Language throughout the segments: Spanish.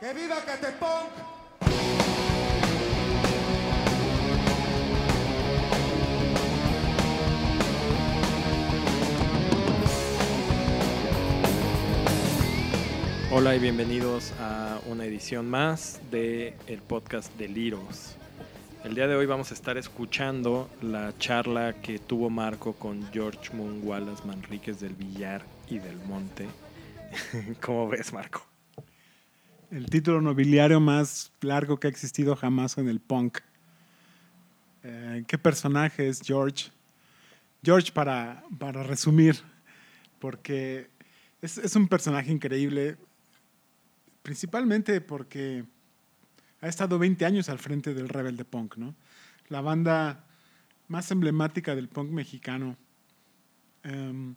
¡Que viva Catepunk! Hola y bienvenidos a una edición más de el podcast de Liros. El día de hoy vamos a estar escuchando la charla que tuvo Marco con George Moon Wallace Manríquez del Villar y del Monte. ¿Cómo ves, Marco? El título nobiliario más largo que ha existido jamás en el punk. Eh, ¿Qué personaje es George? George, para, para resumir, porque es, es un personaje increíble, principalmente porque ha estado 20 años al frente del Rebelde Punk, ¿no? La banda más emblemática del punk mexicano. Em,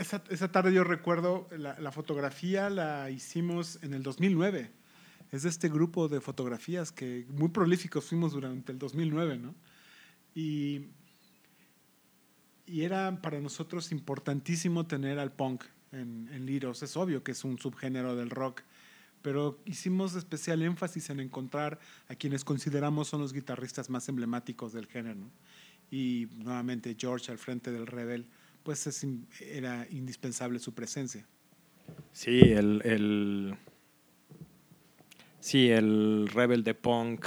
esa, esa tarde yo recuerdo, la, fotografía la hicimos en el 2009. Es de este grupo de fotografías que muy prolíficos fuimos durante el 2009, ¿no? Y, y era para nosotros importantísimo tener al punk en, en Liros. Es obvio que es un subgénero del rock, pero hicimos especial énfasis en encontrar a quienes consideramos son los guitarristas más emblemáticos del género. Y nuevamente George al frente del Rebel, pues era indispensable su presencia. Sí, el, el- sí, el Rebel de Punk,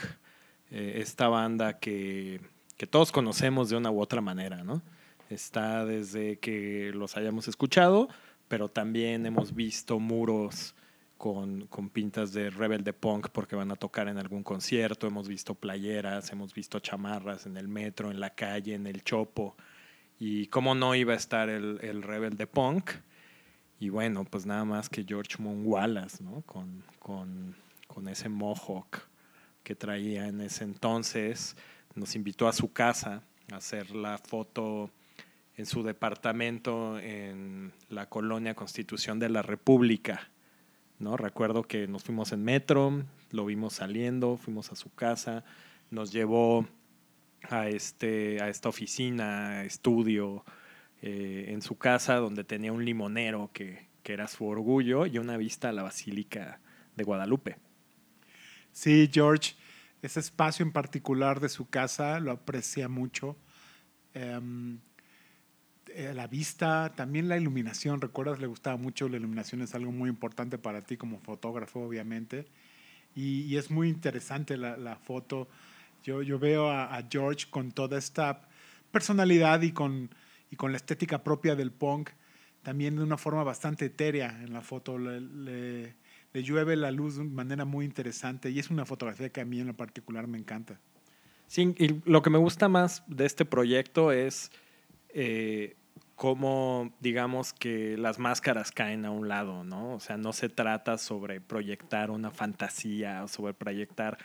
eh, esta banda que, que todos conocemos de una u otra manera, ¿no? Está desde que los hayamos escuchado, pero también hemos visto muros con, con pintas de Rebel de Punk porque van a tocar en algún concierto, hemos visto playeras, hemos visto chamarras en el metro, en la calle, en el chopo. Y cómo no iba a estar el, el Rebel de Punk. Y bueno, pues nada más que George Moon Wallace, ¿no? Con, con, con ese mohawk que traía en ese entonces, nos invitó a su casa a hacer la foto en su departamento en la colonia Constitución de la República. ¿no? Recuerdo que nos fuimos en metro, lo vimos saliendo, fuimos a su casa, nos llevó a, este, a esta oficina, estudio, eh, en su casa donde tenía un limonero que, que era su orgullo y una vista a la Basílica de Guadalupe. Sí, George, ese espacio en particular de su casa lo aprecia mucho. Em, eh, la vista, también la iluminación, recuerdas, le gustaba mucho, la iluminación es algo muy importante para ti como fotógrafo, obviamente. Y, es muy interesante la foto. Yo, yo veo a, a George con toda esta personalidad y con, y con la estética propia del punk, también de una forma bastante etérea en la foto. Le, le- le llueve la luz de una manera muy interesante y es una fotografía que a mí en lo particular me encanta. Sí, y lo que me gusta más de este proyecto es eh, cómo, digamos, que las máscaras caen a un lado, ¿no? O sea, no se trata sobre proyectar una fantasía sobre proyectar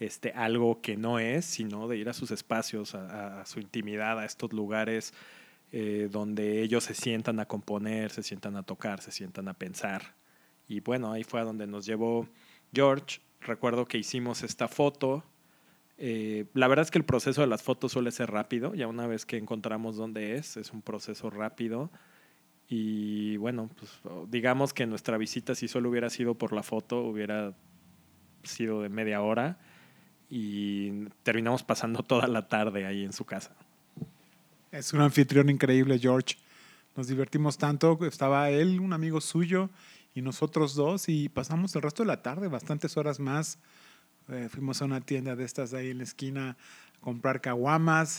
este, algo que no es, sino de ir a sus espacios, a, a su intimidad, a estos lugares eh, donde ellos se sientan a componer, se sientan a tocar, se sientan a pensar. Y bueno, ahí fue a donde nos llevó George. Recuerdo que hicimos esta foto. Eh, la verdad es que el proceso de las fotos suele ser rápido. Ya una vez que encontramos dónde es, es un proceso rápido. Y bueno, pues digamos que nuestra visita, si solo hubiera sido por la foto, hubiera sido de media hora. Y terminamos pasando toda la tarde ahí en su casa. Es un anfitrión increíble, George. Nos divertimos tanto. Estaba él, un amigo suyo, y nosotros dos, y pasamos el resto de la tarde, bastantes horas más. Eh, fuimos a una tienda de estas ahí en la esquina a comprar caguamas.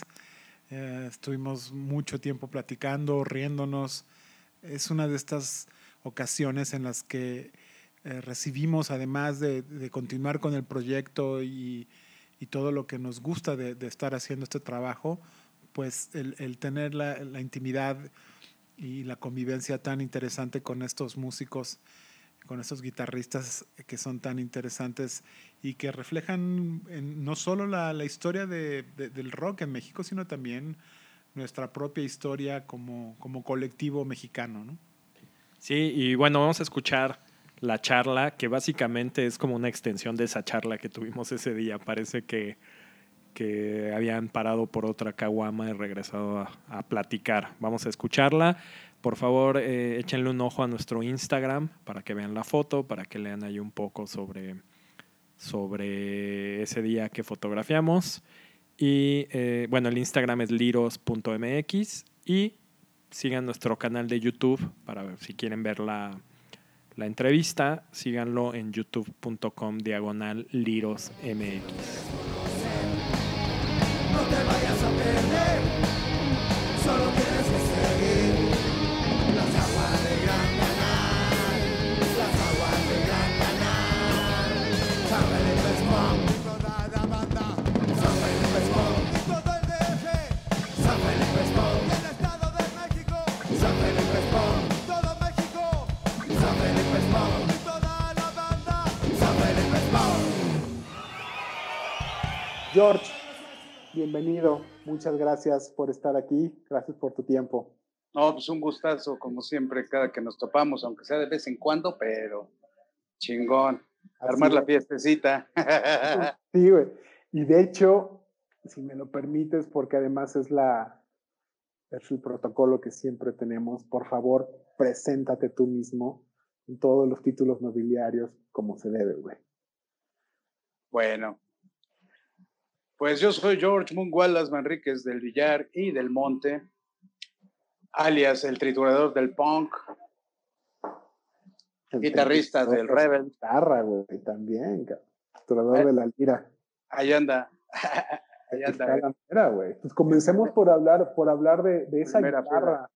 Eh, estuvimos mucho tiempo platicando, riéndonos. Es una de estas ocasiones en las que eh, recibimos, además de, de continuar con el proyecto y, y todo lo que nos gusta de, de estar haciendo este trabajo, pues el, el tener la, la, intimidad y la convivencia tan interesante con estos músicos, con estos guitarristas que son tan interesantes y que reflejan en, no solo la, la historia de, de, del rock en México, sino también nuestra propia historia como, como colectivo mexicano. ¿no? Sí, y bueno, vamos a escuchar la charla, que básicamente es como una extensión de esa charla que tuvimos ese día. Parece que que habían parado por otra caguama y regresado a, platicar. Vamos a escucharla. Por favor, eh, échenle un ojo a nuestro Instagram para que vean la foto, para que lean ahí un poco sobre, sobre ese día que fotografiamos. Y eh, bueno, el Instagram es liros.mx y sigan nuestro canal de YouTube para ver si quieren ver la, la entrevista. Síganlo en youtube.com diagonal lirosmx. George, bienvenido. Muchas gracias por estar aquí. Gracias por tu tiempo. No, pues un gustazo, como siempre, cada que nos topamos, aunque sea de vez en cuando, pero chingón. Así Armar la es. fiestecita. Sí, güey. Y de hecho, si me lo permites, porque además es la es el protocolo que siempre tenemos, por favor, preséntate tú mismo en todos los títulos nobiliarios como se debe, güey. bueno, pues yo soy George Mungualas Manríquez del Villar y del Monte, alias el triturador del punk, El guitarrista el- del Rebel. Guitarra, güey, también, Eh. de la lira. Ahí anda. Ahí anda. la mera, güey. Pues comencemos por hablar, por hablar de, de esa Primera guitarra.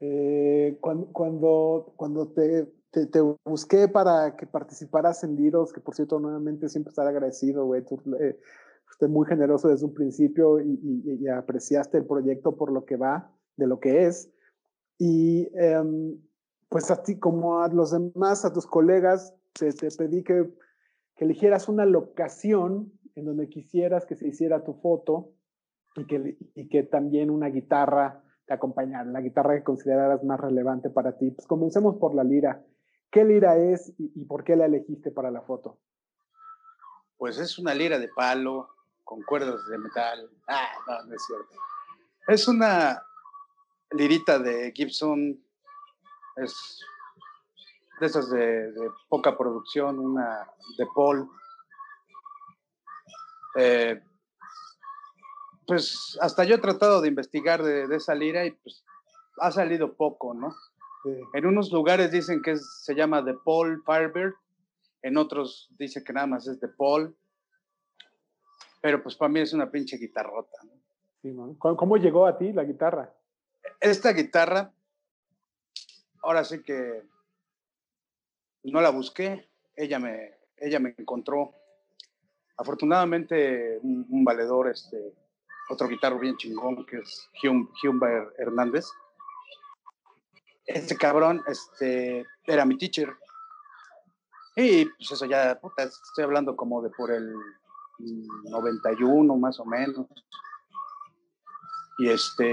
Eh, cuando, cuando, cuando te, te, te busqué para que participaras en Liros, que por cierto, nuevamente siempre estar agradecido, güey. Tú, eh, fuiste muy generoso desde un principio y, y- y apreciaste el proyecto por lo que va, de lo que es. Y em, pues a ti, como a los demás, a tus colegas, te, te pedí que, que eligieras una locación en donde quisieras que se hiciera tu foto y que, y que también una guitarra te acompañara, la guitarra que consideraras más relevante para ti. Pues comencemos por la lira. ¿Qué lira es y, por qué la elegiste para la foto? Pues es una lira de palo con cuerdas de metal. Ah, no, no es cierto. Es una lirita de Gibson. Es de esas de, de poca producción, una de Paul. Eh, pues hasta yo he tratado de investigar de, de esa lira y pues ha salido poco, ¿no? En unos lugares dicen que es- se llama The Paul Firebird, en otros dicen que nada más es The Paul, pero pues para mí es una pinche guitarrota. ¿no? sí, ¿no? ¿Cómo, cómo llegó a ti la guitarra? Esta guitarra, ahora sí que no la busqué, ella me, ella me encontró. Afortunadamente, un, un valedor, este, otro guitarro bien chingón, que es Hum- Humber Hernández. Este cabrón este, era mi teacher. Y pues eso ya, puta, estoy hablando como de por el mm, 91 más o menos. Y este,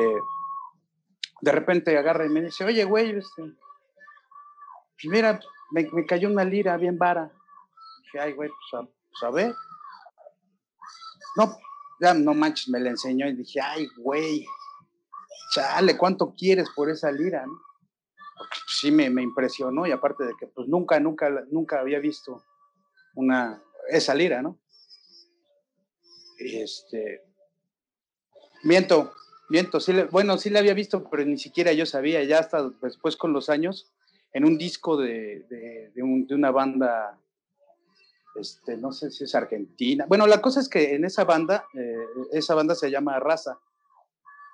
de repente agarra y me dice, oye, güey, este, pues mira, me, me cayó una lira bien vara. Dije, ay, güey, pues a, pues a ver. No, ya no manches, me la enseñó y dije, ay, güey, chale, ¿cuánto quieres por esa lira? no?" Sí me, impresionó y aparte de que pues nunca, nunca, nunca había visto una, esa lira, ¿no? Este, miento, miento, sí le- bueno, sí la había visto, pero ni siquiera yo sabía, ya hasta después con los años, en un disco de, de una banda, este, no sé si es argentina. Bueno, la cosa es que en esa banda, eh, esa banda se llama Raza.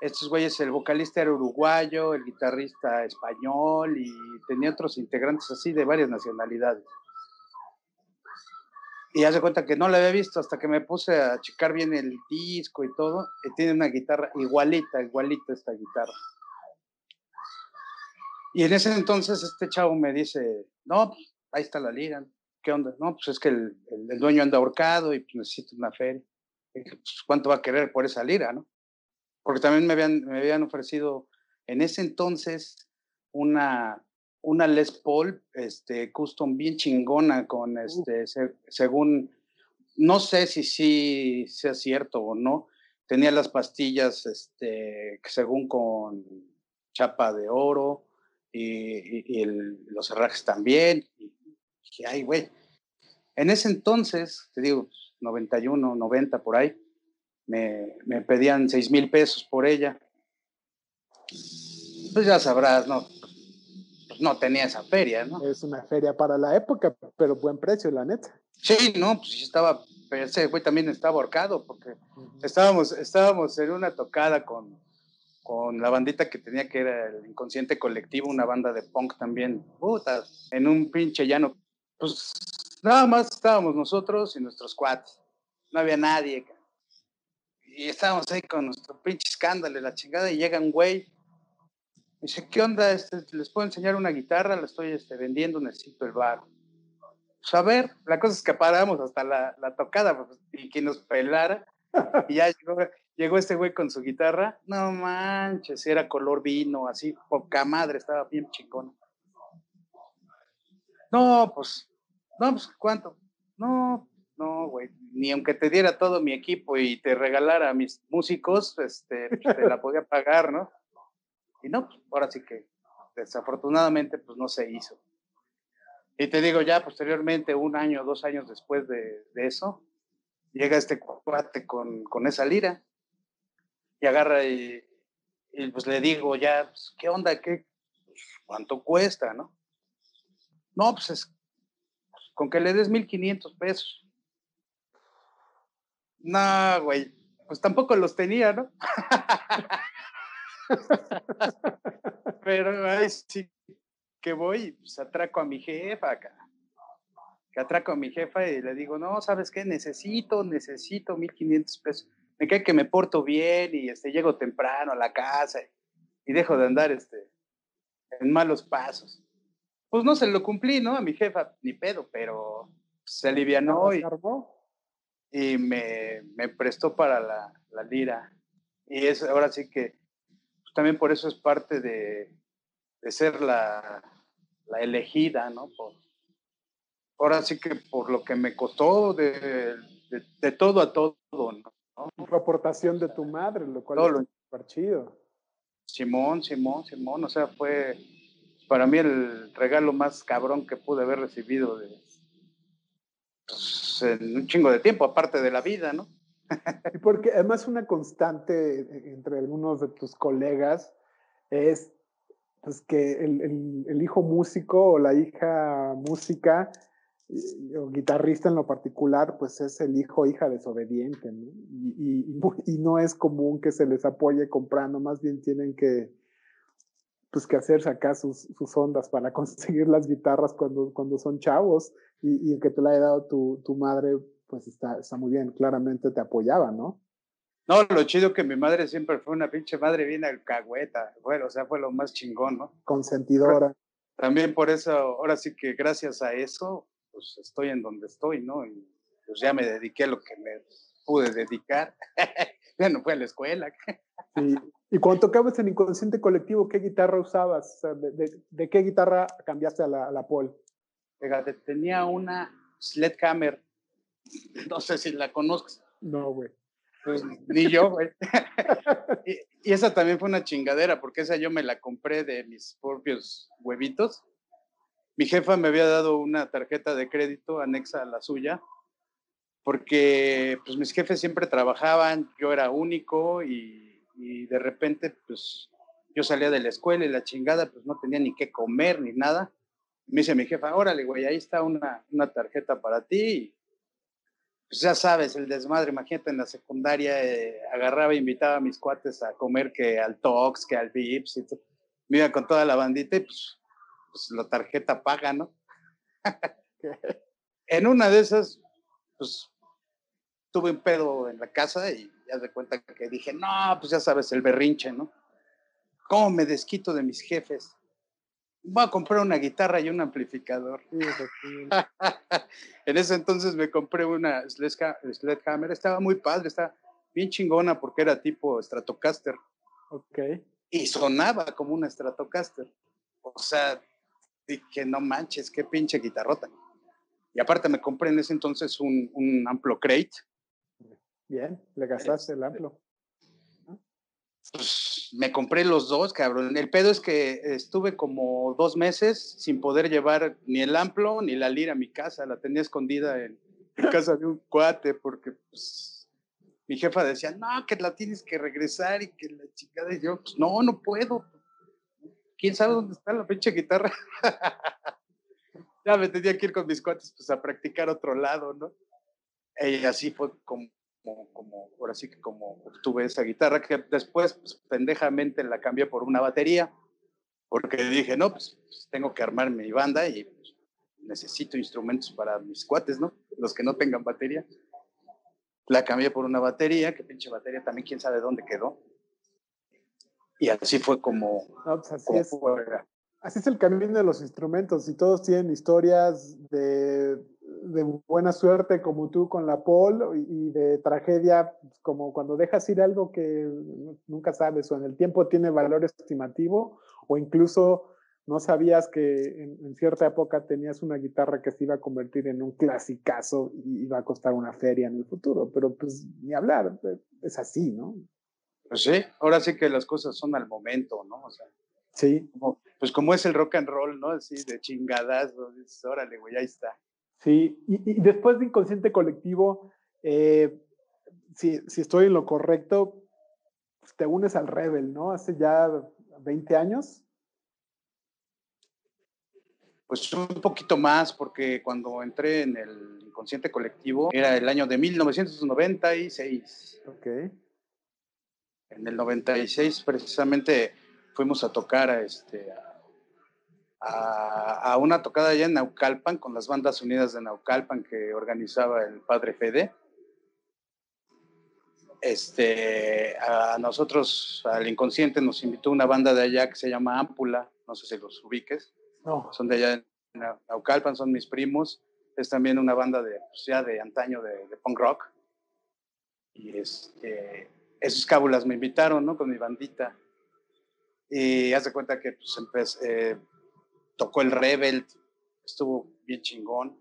Estos güeyes, el vocalista era uruguayo, el guitarrista español y tenía otros integrantes así de varias nacionalidades. Y hace cuenta que no la había visto hasta que me puse a checar bien el disco y todo. Y tiene una guitarra igualita, igualita esta guitarra. Y en ese entonces este chavo me dice, no, ahí está la lira. ¿Qué onda? No, pues es que el, el- dueño anda ahorcado y pues necesito una feria. Y pues, ¿cuánto va a querer por esa lira, no? Porque también me habían, me habían ofrecido en ese entonces una, una Les Paul este, custom bien chingona con, este, se- según, no sé si sí sea cierto o no, tenía las pastillas, este, según con chapa de oro y, los herrajes también. Y dije, ay, güey. En ese entonces, te digo, 91, 90 por ahí, me, me pedían 6 mil pesos por ella. Pues ya sabrás, ¿no? Pues no tenía esa feria, ¿no? Es una feria para la época, pero buen precio, la neta. Sí, no, pues estaba, ese güey también estaba ahorcado porque estábamos, estábamos en una tocada con, con la bandita que tenía que era el Inconsciente Colectivo, una banda de punk también, puta, en un pinche llano. Pues nada más estábamos nosotros y nuestros cuates, no había nadie. Y estábamos ahí con nuestro pinche escándalo, la chingada, y llega un güey. dice, ¿qué onda? Este, ¿Les puedo enseñar una guitarra? La estoy este, vendiendo, necesito el bar. Pues a ver, la cosa es que paramos hasta la, la tocada pues, y que nos pelara. Y ya llegó, este güey con su guitarra. No manches, era color vino, así, poca madre, estaba bien chingón. No, pues, no, pues, ¿cuánto? No, no, güey, ni aunque te diera todo mi equipo y te regalara mis músicos, este, pues, te la podía pagar, ¿no? Y no, pues, ahora sí que desafortunadamente, pues no se hizo. Y te digo, ya posteriormente, un año, dos años después de, eso, llega este cuate con, con, esa lira y agarra y, pues le digo, ya, pues, ¿qué onda? ¿Qué, ¿Cuánto cuesta, no? No, pues es, con que le des 1500 pesos. No, güey, pues tampoco los tenía, ¿no? Pero ay, sí, que voy pues atraco a mi jefa acá. Que atraco a mi jefa y le digo, no, ¿sabes qué? Necesito, necesito 1500 pesos. Me cae que me porto bien y este, llego temprano a la casa y, dejo de andar este, en malos pasos. Pues no se lo cumplí, ¿no? A mi jefa, ni pedo, pero se alivianó y, y me, me, prestó para la, la lira. Y es, ahora sí que pues, también por eso es parte de, de ser la, la elegida, ¿no? Por, ahora sí que por lo que me costó de, de, todo a todo, ¿no? Tu aportación de tu madre, lo cual es súper chido. Simón, Simón, Simón, o sea, fue para mí el regalo más cabrón que pude haber recibido de, en un chingo de tiempo, aparte de la vida, ¿no? y porque además una constante entre algunos de tus colegas es pues que el, hijo músico o la hija música o guitarrista en lo particular, pues es el hijo o hija desobediente, y, no es común que se les apoye comprando, más bien tienen que, pues que hacerse acá sus, sus ondas para conseguir las guitarras cuando, cuando son chavos y, y que te la haya dado tu, tu madre, pues está, está muy bien, claramente te apoyaba, ¿no? No, lo chido que mi madre siempre fue una pinche madre bien alcahueta. Bueno, o sea, fue lo más chingón, ¿no? Consentidora. También por eso, ahora sí que gracias a eso, pues estoy en donde estoy, ¿no? Y pues ya me dediqué a lo que me pude dedicar. ya no fue a la escuela. sí. Y cuando tocabas en Inconsciente Colectivo, ¿qué guitarra usabas? ¿de, qué guitarra cambiaste a la, a la Paul? Fíjate, tenía una Sledgehammer. No sé si la conozcas. No, güey. Pues ni yo, güey. y, esa también fue una chingadera, porque esa yo me la compré de mis propios huevitos. Mi jefa me había dado una tarjeta de crédito anexa a la suya, porque pues mis jefes siempre trabajaban, yo era único y, y de repente pues yo salía de la escuela y la chingada pues no tenía ni qué comer ni nada. Me dice mi jefa, órale, güey, ahí está una, una tarjeta para ti pues ya sabes, el desmadre, imagínate en la secundaria, eh, agarraba e invitaba a mis cuates a comer que al Tox, que al Vips, y me iba con toda la bandita y pues, pues la tarjeta paga, ¿no? en una de esas, pues tuve un pedo en la casa y ya de cuenta que dije, no, pues ya sabes, el berrinche, ¿no? ¿Cómo me desquito de mis jefes? voy a comprar una guitarra y un amplificador. en ese entonces me compré una Sledgehammer, estaba muy padre, estaba bien chingona porque era tipo Stratocaster. Ok. Y sonaba como una Stratocaster. O sea, dije, no manches, qué pinche guitarrota. Y aparte me compré en ese entonces un, un Amplo Crate. Bien, le gastaste el Amplo. pues me compré los dos, cabrón. El pedo es que estuve como dos meses sin poder llevar ni el amplo ni la lira a mi casa. La tenía escondida en, casa de un cuate porque pues, mi jefa decía, no, que la tienes que regresar y que la chingada. Y yo, pues no, no puedo. ¿Quién sabe dónde está la pinche guitarra? ya me tenía que ir con mis cuates pues a practicar otro lado, ¿no? Y así fue como como, ahora sí que como obtuve esa guitarra, que después pues, pendejamente la cambié por una batería, porque dije, no, pues, pues tengo que armar mi banda y pues, necesito instrumentos para mis cuates, ¿no? Los que no tengan batería. La cambié por una batería, que pinche batería también quién sabe dónde quedó. Y así fue como... Pues, así, es. así es el camino de los instrumentos y todos tienen historias de de buena suerte como tú con la Paul y de tragedia pues, como cuando dejas ir algo que nunca sabes o en el tiempo tiene valor estimativo o incluso no sabías que en, cierta época tenías una guitarra que se iba a convertir en un clasicazo y iba a costar una feria en el futuro, pero pues ni hablar, pues, es así, ¿no? Pues sí, ahora sí que las cosas son al momento, ¿no? O sea, sí. pues como es el rock and roll, ¿no? Así de chingadas, dices, órale, güey, ahí está. Sí, y, después de inconsciente colectivo, eh, si, si, estoy en lo correcto, pues, te unes al Rebel, ¿no? Hace ya 20 años. Pues un poquito más, porque cuando entré en el inconsciente colectivo era el año de 1996. Ok. En el 96 precisamente fuimos a tocar a, este, a, una tocada allá en Naucalpan con las bandas unidas de Naucalpan que organizaba el padre Fede. Este, a nosotros, al inconsciente, nos invitó una banda de allá que se llama Ámpula, no sé si los ubiques. No. Son de allá en Naucalpan, son mis primos. Es también una banda de, pues ya de antaño de, punk rock. Y este, esos cábulas me invitaron, ¿no? Con mi bandita. Y haz de cuenta que pues, empecé, eh, tocó el Rebel, estuvo bien chingón.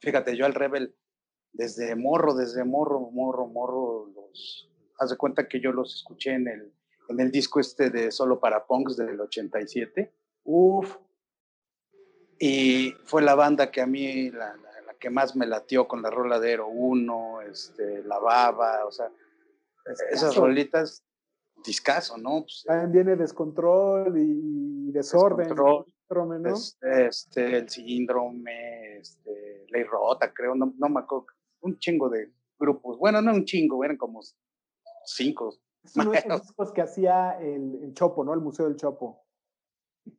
Fíjate, yo al Rebel, desde morro, desde morro, morro, morro, los, haz de cuenta que yo los escuché en el, en el disco este de Solo para Punks del 87. Uf. Y fue la banda que a mí, la, la, que más me latió con la rola de 1, este, La Baba, o sea, esas rolitas, discaso, ¿no? Pues, También viene descontrol y desorden. Descontrol. Este, este, el síndrome, este, Ley Rota, creo, no, no me acuerdo, un chingo de grupos. Bueno, no un chingo, eran como cinco. Es uno de esos discos que hacía el, Chopo, ¿no? El Museo del Chopo.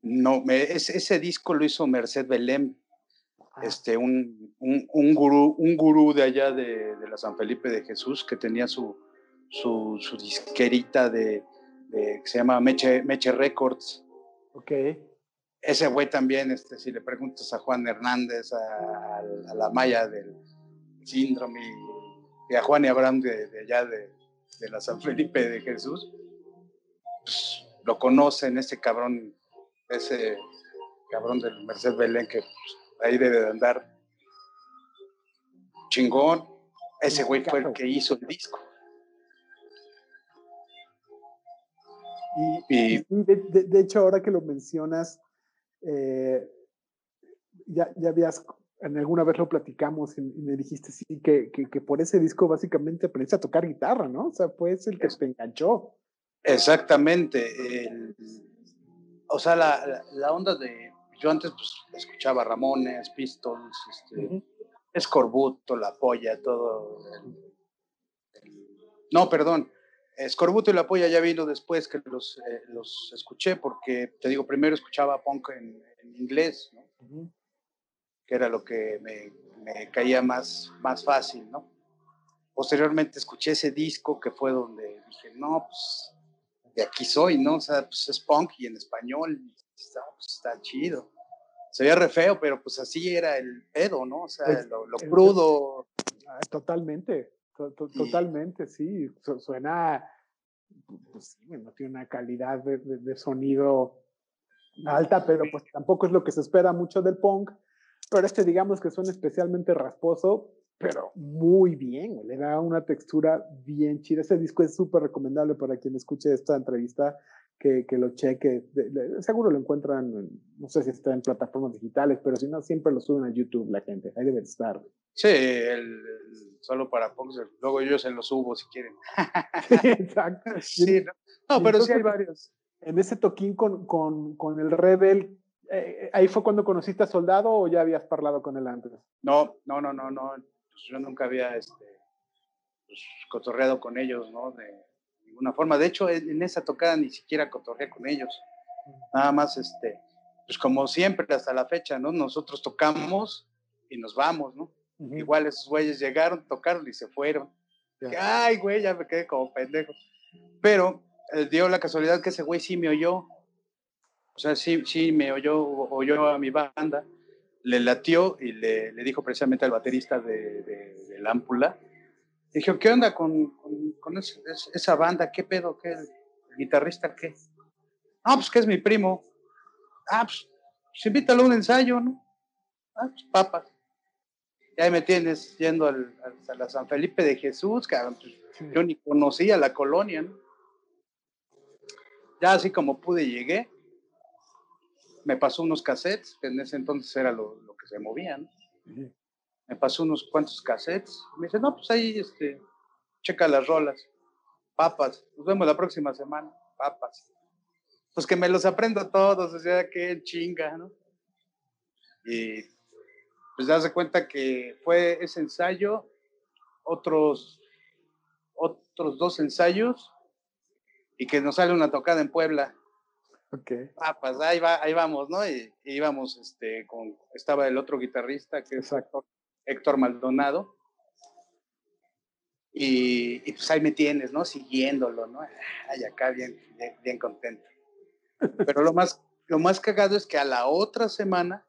No, me, ese, disco lo hizo Merced Belém, ah. este, un, un, un, gurú, un gurú de allá de, de, la San Felipe de Jesús que tenía su, su, su disquerita de, de, que se llama Meche, Meche Records. Ok ese güey también, este, si le preguntas a Juan Hernández, a, la Maya del síndrome y, a Juan y Abraham de, allá de, la San Felipe de Jesús, pues, lo conocen, ese cabrón, ese cabrón del Merced Belén que pues, ahí debe de andar chingón. Ese güey fue el que hizo el disco. Y, de, hecho, ahora que lo mencionas, eh, ya, ya habías, en alguna vez lo platicamos y, me dijiste sí, que, que, por ese disco básicamente aprendiste a tocar guitarra, ¿no? O sea, fue el que te enganchó. Exactamente. o sea, la, la, onda de, yo antes pues escuchaba Ramones, Pistols, este, Escorbuto, La Polla, todo. no, perdón, Escorbuto y La Polla ya vino después que los, eh, los escuché, porque te digo, primero escuchaba punk en, inglés, que era lo que me, me, caía más, más fácil, ¿no? Posteriormente escuché ese disco que fue donde dije, no, pues de aquí soy, ¿no? O sea, pues es punk y en español, está, pues, está chido. Se veía re feo, pero pues así era el pedo, ¿no? O sea, lo, lo crudo. Totalmente. Totalmente, sí. suena, pues sí, bueno, tiene una calidad de, sonido alta, pero pues tampoco es lo que se espera mucho del punk. Pero este, digamos que suena especialmente rasposo, pero muy bien, le da una textura bien chida. Ese disco es súper recomendable para quien escuche esta entrevista, que, que lo cheque. seguro lo encuentran, no sé si está en plataformas digitales, pero si no, siempre lo suben a YouTube la gente. Ahí debe estar. Sí, el, solo para Poxer. Luego yo se lo subo si quieren. exacto. Sí, no, pero sí hay varios. En ese toquín con, con, con el Rebel, eh, ¿ahí fue cuando conociste a Soldado o ya habías parlado con él antes? No, no, no, no, no. Pues yo nunca había este, pues, cotorreado con ellos, ¿no? De ninguna forma. De hecho, en esa tocada ni siquiera cotorreé con ellos. Nada más, este, pues como siempre, hasta la fecha, ¿no? Nosotros tocamos y nos vamos, ¿no? Igual esos güeyes llegaron, tocaron y se fueron. Ay, güey, ya me quedé como pendejo. Pero eh, dio la casualidad que ese güey sí me oyó. O sea, sí, sí me oyó, oyó a mi banda le latió y le, le dijo precisamente al baterista de, de, de Lámpula, dijo, ¿qué onda con, con, esa banda? ¿Qué pedo? ¿Qué? ¿El guitarrista qué? Ah, pues que es mi primo. Ah, pues, pues invítalo a un ensayo, ¿no? Ah, pues papas. Y ahí me tienes yendo al, a la San Felipe de Jesús, que pues, yo ni conocía la colonia, ¿no? Ya así como pude llegué, me pasó unos cassettes, que en ese entonces era lo, lo que se movían. Me pasó unos cuantos cassettes. Me dice, no, pues ahí, este, checa las rolas. Papas, nos vemos la próxima semana. Papas. Pues que me los aprendo todos, o sea, que chinga, ¿no? Y pues das cuenta que fue ese ensayo, otros, otros dos ensayos, y que nos sale una tocada en Puebla. Okay. Ah, pues ahí, va, ahí vamos, ¿no? Y, íbamos, este, con, estaba el otro guitarrista, que es Héctor, Maldonado. Y, pues ahí me tienes, ¿no? Siguiéndolo, ¿no? Ay, acá bien, bien, contento. Pero lo más, lo más cagado es que a la otra semana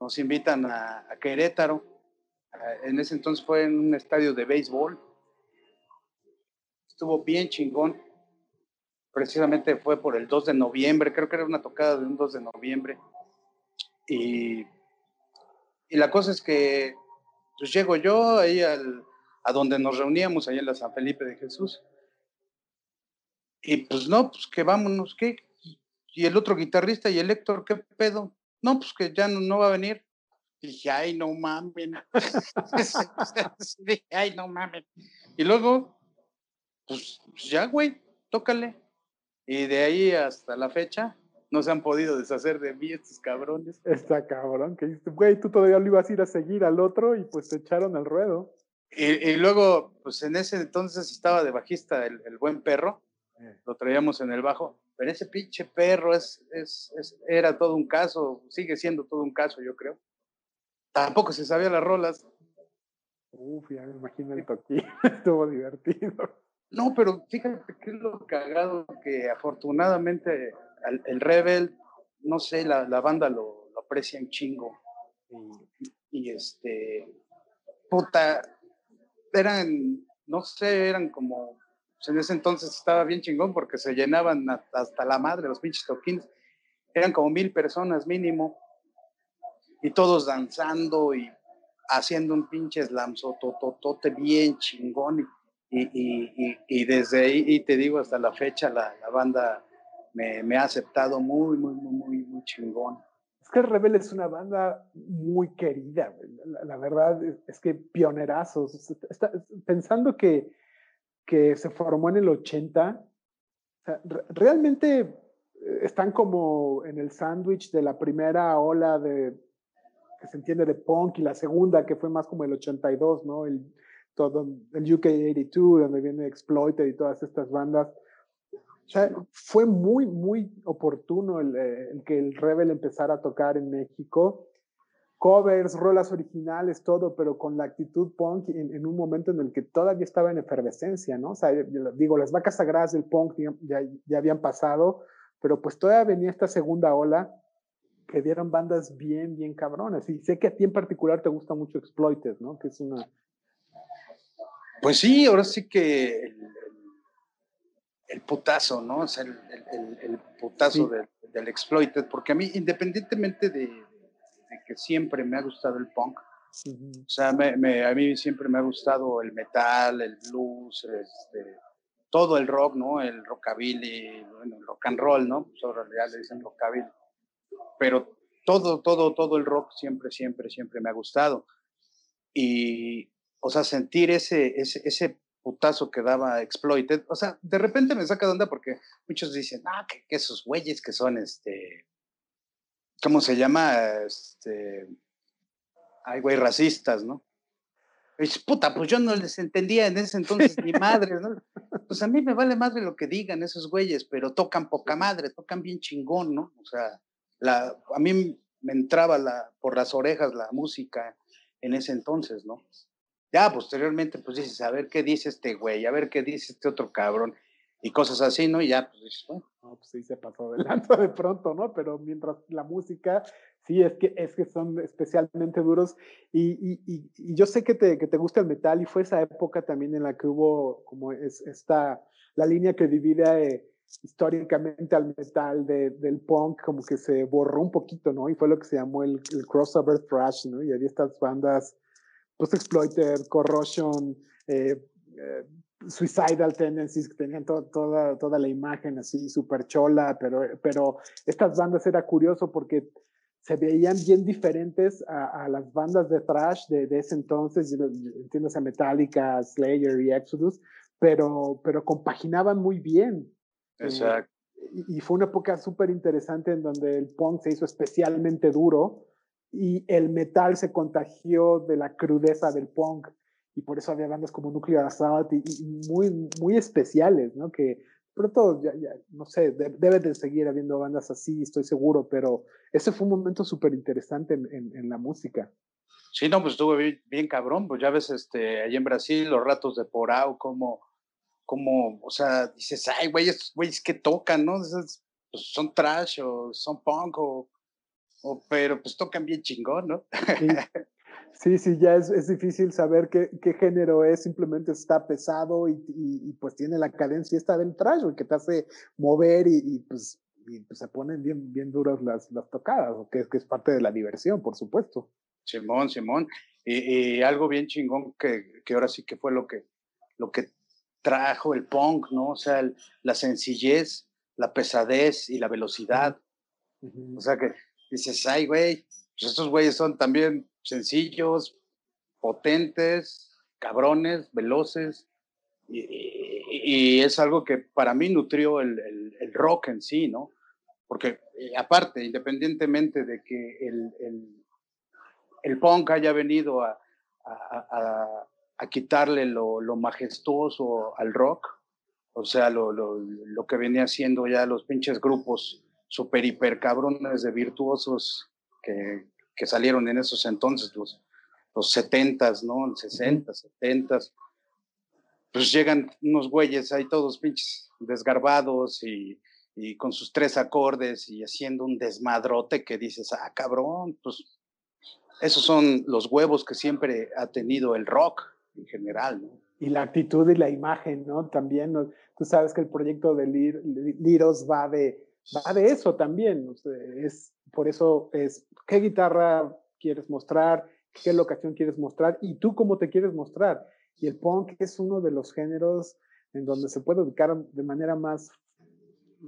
nos invitan a, a Querétaro. En ese entonces fue en un estadio de béisbol. Estuvo bien chingón precisamente fue por el 2 de noviembre, creo que era una tocada de un 2 de noviembre. Y, y la cosa es que pues llego yo ahí al, a donde nos reuníamos, ahí en la San Felipe de Jesús. Y pues no, pues que vámonos, ¿qué? Y el otro guitarrista y el Héctor, ¿qué pedo? No, pues que ya no, no va a venir. Dije, ay, no mames. ay, no mames. Y luego, pues ya, güey, tócale. Y de ahí hasta la fecha no se han podido deshacer de mí estos cabrones. Está cabrón, que güey, tú todavía lo ibas a ir a seguir al otro y pues te echaron al ruedo. Y, luego, pues en ese entonces estaba de bajista el, buen perro, eh. lo traíamos en el bajo, pero ese pinche perro es, es, era todo un caso, sigue siendo todo un caso, yo creo. Tampoco se sabía las rolas. Uf, ya me imagino el toquín, estuvo divertido. No, pero fíjate que es lo cagado que afortunadamente el, Rebel, no sé, la, la banda lo, lo, aprecia un chingo. Y, este, puta, eran, no sé, eran como, pues, en ese entonces estaba bien chingón porque se llenaban hasta la madre los pinches toquines. Eran como mil personas mínimo. Y todos danzando y haciendo un pinche slamsototote bien chingón. Y y, y, y, desde ahí, te digo, hasta la fecha, la, la banda me, me, ha aceptado muy, muy, muy, muy, muy chingón. Es que el Rebel es una banda muy querida, la, la verdad es, que pionerazos. Está, pensando que, que se formó en el 80, o sea, realmente eh, están como en el sándwich de la primera ola de que se entiende de punk y la segunda que fue más como el 82, ¿no? El, todo el UK82, donde viene Exploited y todas estas bandas. O sea, fue muy, muy oportuno el, eh, el, que el Rebel empezara a tocar en México. Covers, rolas originales, todo, pero con la actitud punk en, un momento en el que todavía estaba en efervescencia, ¿no? O sea, digo, las vacas sagradas del punk ya, ya habían pasado, pero pues todavía venía esta segunda ola que dieron bandas bien, bien cabronas. Y sé que a ti en particular te gusta mucho Exploited, ¿no? Que es una, pues sí, ahora sí que el putazo, ¿no? O sea, el, el putazo del, exploited, porque a mí, independientemente de, que siempre me ha gustado el punk, O sea, me, a mí siempre me ha gustado el metal, el blues, este, todo el rock, ¿no? El rockabilly, bueno, el rock and roll, ¿no? Pues ahora ya le dicen rockabilly. Pero todo, todo, todo el rock siempre, siempre, siempre me ha gustado. Y, o sea, sentir ese, ese, ese putazo que daba Exploited, o sea, de repente me saca de onda porque muchos dicen, ah, que, esos güeyes que son, este, ¿cómo se llama? Este, ay, güey, racistas, ¿no? dice, puta, pues yo no les entendía en ese entonces ni madre, ¿no? Pues a mí me vale madre lo que digan esos güeyes, pero tocan poca madre, tocan bien chingón, ¿no? O sea, a mí me entraba la, por las orejas la música en ese entonces, ¿no? Ya posteriormente, pues dices, a ver qué dice este güey, a ver qué dice este otro cabrón, y cosas así, ¿no? Y ya, pues dices, bueno. No, pues sí se pasó adelante de pronto, ¿no? Pero mientras la música, sí, es que, es que son especialmente duros. Y, y, y yo sé que te, que te gusta el metal, y fue esa época también en la que hubo como es, esta, la línea que divide eh, históricamente al metal del punk, como que se borró un poquito, ¿no? Y fue lo que se llamó el, el crossover thrash, ¿no? Y había estas bandas Post-Exploiter, Corrosion, eh, eh, Suicidal Tendencies, que tenían toda, toda la imagen así súper chola, pero, pero estas bandas era curioso porque se veían bien diferentes a, las bandas de thrash de, de ese entonces, entiendes a Metallica, Slayer y Exodus, pero, pero compaginaban muy bien. Eh, Exacto. y, y, fue una época súper interesante en donde el punk se hizo especialmente duro y el metal se contagió de la crudeza del punk y por eso había bandas como Nuclear Assault y, muy, muy especiales, ¿no? Que pronto, ya, ya, no sé, debe de seguir habiendo bandas así, estoy seguro, pero ese fue un momento súper interesante en, en, la música. Sí, no, pues estuvo bien, bien, cabrón, pues ya ves, este, allí en Brasil, los ratos de Porao, como, como, o sea, dices, ay, güeyes, güeyes que tocan, ¿no? pues son trash o son punk o pero pues tocan bien chingón, ¿no? Sí, sí, ya es, es, difícil saber qué, qué, género es, simplemente está pesado y, y, pues tiene la cadencia esta del trash, que te hace mover y, pues, pues, se ponen bien, bien duras las, las tocadas, que es, que es parte de la diversión, por supuesto. Simón, Simón. Y, algo bien chingón que, que, ahora sí que fue lo que, lo que trajo el punk, ¿no? O sea, la sencillez, la pesadez y la velocidad. O sea que dices, ay, güey, pues estos güeyes son también sencillos, potentes, cabrones, veloces. Y, es algo que para mí nutrió el, el, rock en sí, ¿no? Porque eh, aparte, independientemente de que el, el punk haya venido a, a, a quitarle lo, lo, majestuoso al rock, o sea, lo, lo, lo, que venía haciendo ya los pinches grupos super hiper cabrones de virtuosos que, que salieron en esos entonces, los, los 70s, ¿no? 60, 70 Pues llegan unos güeyes ahí todos pinches desgarbados y, y, con sus tres acordes y haciendo un desmadrote que dices, ah, cabrón, pues esos son los huevos que siempre ha tenido el rock en general, ¿no? Y la actitud y la imagen, ¿no? También, tú sabes que el proyecto de Liros va de va de eso también. Es, por eso es qué guitarra quieres mostrar, qué locación quieres mostrar y tú cómo te quieres mostrar. Y el punk es uno de los géneros en donde se puede ubicar de manera más,